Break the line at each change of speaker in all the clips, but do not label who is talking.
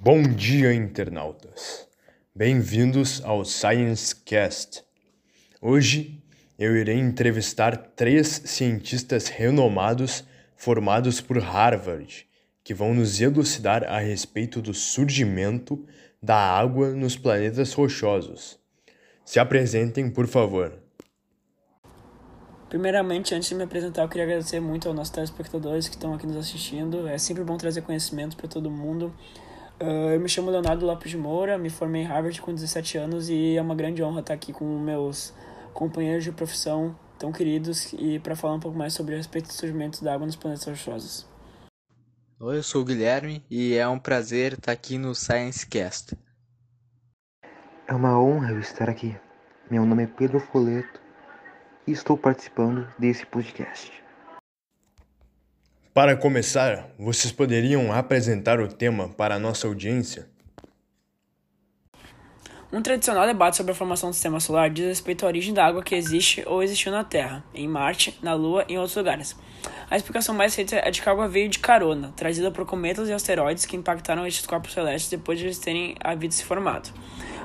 Bom dia, internautas. Bem-vindos ao Science Cast. Hoje eu irei entrevistar três cientistas renomados formados por Harvard, que vão nos elucidar a respeito do surgimento da água nos planetas rochosos. Se apresentem, por favor.
Primeiramente, antes de me apresentar, eu queria agradecer muito aos nossos telespectadores que estão aqui nos assistindo. É sempre bom trazer conhecimento para todo mundo. Uh, eu me chamo Leonardo Lopes de Moura, me formei em Harvard com 17 anos e é uma grande honra estar aqui com meus companheiros de profissão tão queridos e para falar um pouco mais sobre a respeito do surgimento da água nos planetas rochosos.
Oi, eu sou o Guilherme e é um prazer estar aqui no Science Cast.
É uma honra eu estar aqui. Meu nome é Pedro Foleto e estou participando desse podcast.
Para começar, vocês poderiam apresentar o tema para a nossa audiência?
Um tradicional debate sobre a formação do sistema solar diz respeito à origem da água que existe ou existiu na Terra, em Marte, na Lua e em outros lugares. A explicação mais aceita é de que a água veio de carona, trazida por cometas e asteroides que impactaram estes corpos celestes depois de eles terem havido se formado.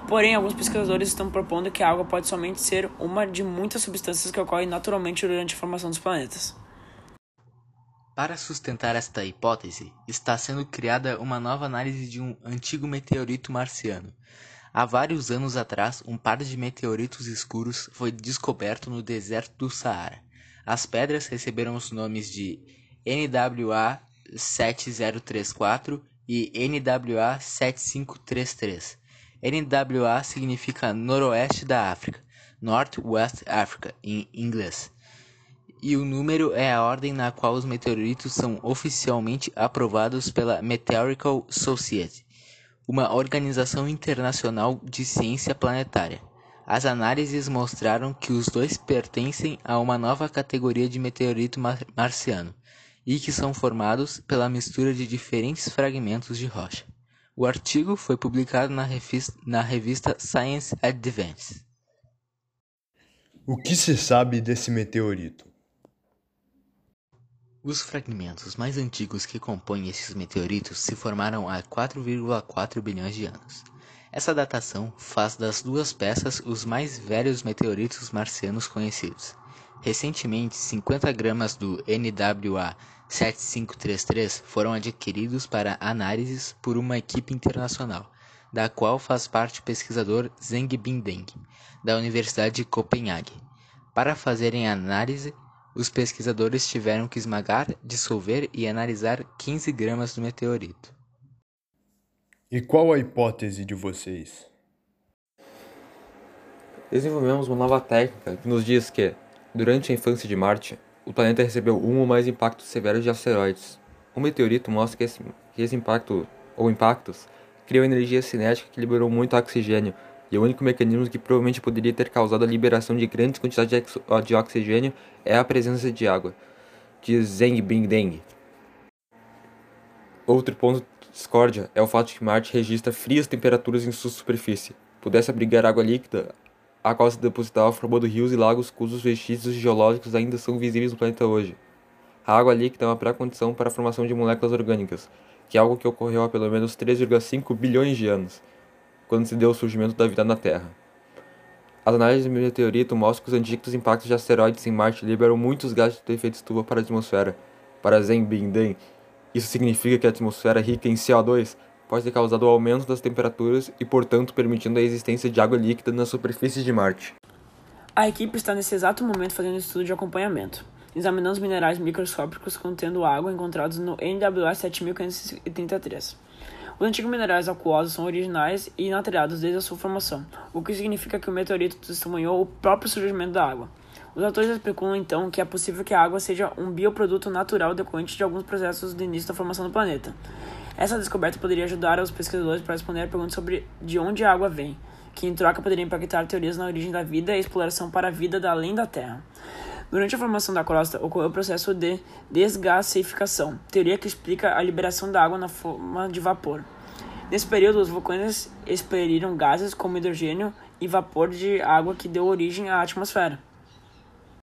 Porém, alguns pesquisadores estão propondo que a água pode somente ser uma de muitas substâncias que ocorrem naturalmente durante a formação dos planetas.
Para sustentar esta hipótese, está sendo criada uma nova análise de um antigo meteorito marciano. Há vários anos atrás, um par de meteoritos escuros foi descoberto no deserto do Saara. As pedras receberam os nomes de NWA 7034 e NWA 7533 NWA significa Noroeste da África, North West Africa em inglês. E o número é a ordem na qual os meteoritos são oficialmente aprovados pela Meteorical Society, uma organização internacional de ciência planetária. As análises mostraram que os dois pertencem a uma nova categoria de meteorito mar marciano e que são formados pela mistura de diferentes fragmentos de rocha. O artigo foi publicado na revista, na revista Science Advance.
O que se sabe desse meteorito?
Os fragmentos mais antigos que compõem esses meteoritos se formaram há 4,4 bilhões de anos. Essa datação faz das duas peças os mais velhos meteoritos marcianos conhecidos. Recentemente, 50 gramas do NWA 7533 foram adquiridos para análises por uma equipe internacional, da qual faz parte o pesquisador Zeng Bindeng, da Universidade de Copenhague. Para fazerem a análise, os pesquisadores tiveram que esmagar, dissolver e analisar 15 gramas do meteorito.
E qual a hipótese de vocês?
Desenvolvemos uma nova técnica que nos diz que, durante a infância de Marte, o planeta recebeu um ou mais impactos severos de asteroides. Um meteorito mostra que esse, que esse impacto, ou impactos, criou energia cinética que liberou muito oxigênio, e o único mecanismo que provavelmente poderia ter causado a liberação de grandes quantidades de, oxigênio é a presença de água, diz Zeng Bing Outro ponto de discórdia é o fato de que Marte registra frias temperaturas em sua superfície. Pudesse abrigar água líquida, a qual se depositava formando rios e lagos cujos vestígios geológicos ainda são visíveis no planeta hoje. A água líquida é uma pré-condição para a formação de moléculas orgânicas, que é algo que ocorreu há pelo menos 3,5 bilhões de anos, quando se deu o surgimento da vida na Terra. As análises do meteorito mostram que os antigos impactos de asteroides em Marte liberam muitos gases de efeito estufa para a atmosfera. Para Zen Binden, isso significa que a atmosfera rica em CO2 pode ter causado o aumento das temperaturas e, portanto, permitindo a existência de água líquida na superfície de Marte.
A equipe está nesse exato momento fazendo estudo de acompanhamento, examinando os minerais microscópicos contendo água encontrados no NWA 7533. Os antigos minerais aquosos são originais e inalterados desde a sua formação, o que significa que o meteorito testemunhou o próprio surgimento da água. Os autores especulam então que é possível que a água seja um bioproduto natural decorrente de alguns processos do início da formação do planeta. Essa descoberta poderia ajudar os pesquisadores para responder a pergunta sobre de onde a água vem, que em troca poderia impactar teorias na origem da vida e exploração para a vida da além da Terra. Durante a formação da crosta, ocorreu o processo de desgasificação, teoria que explica a liberação da água na forma de vapor. Nesse período, os vulcões expeliram gases como hidrogênio e vapor de água que deu origem à atmosfera.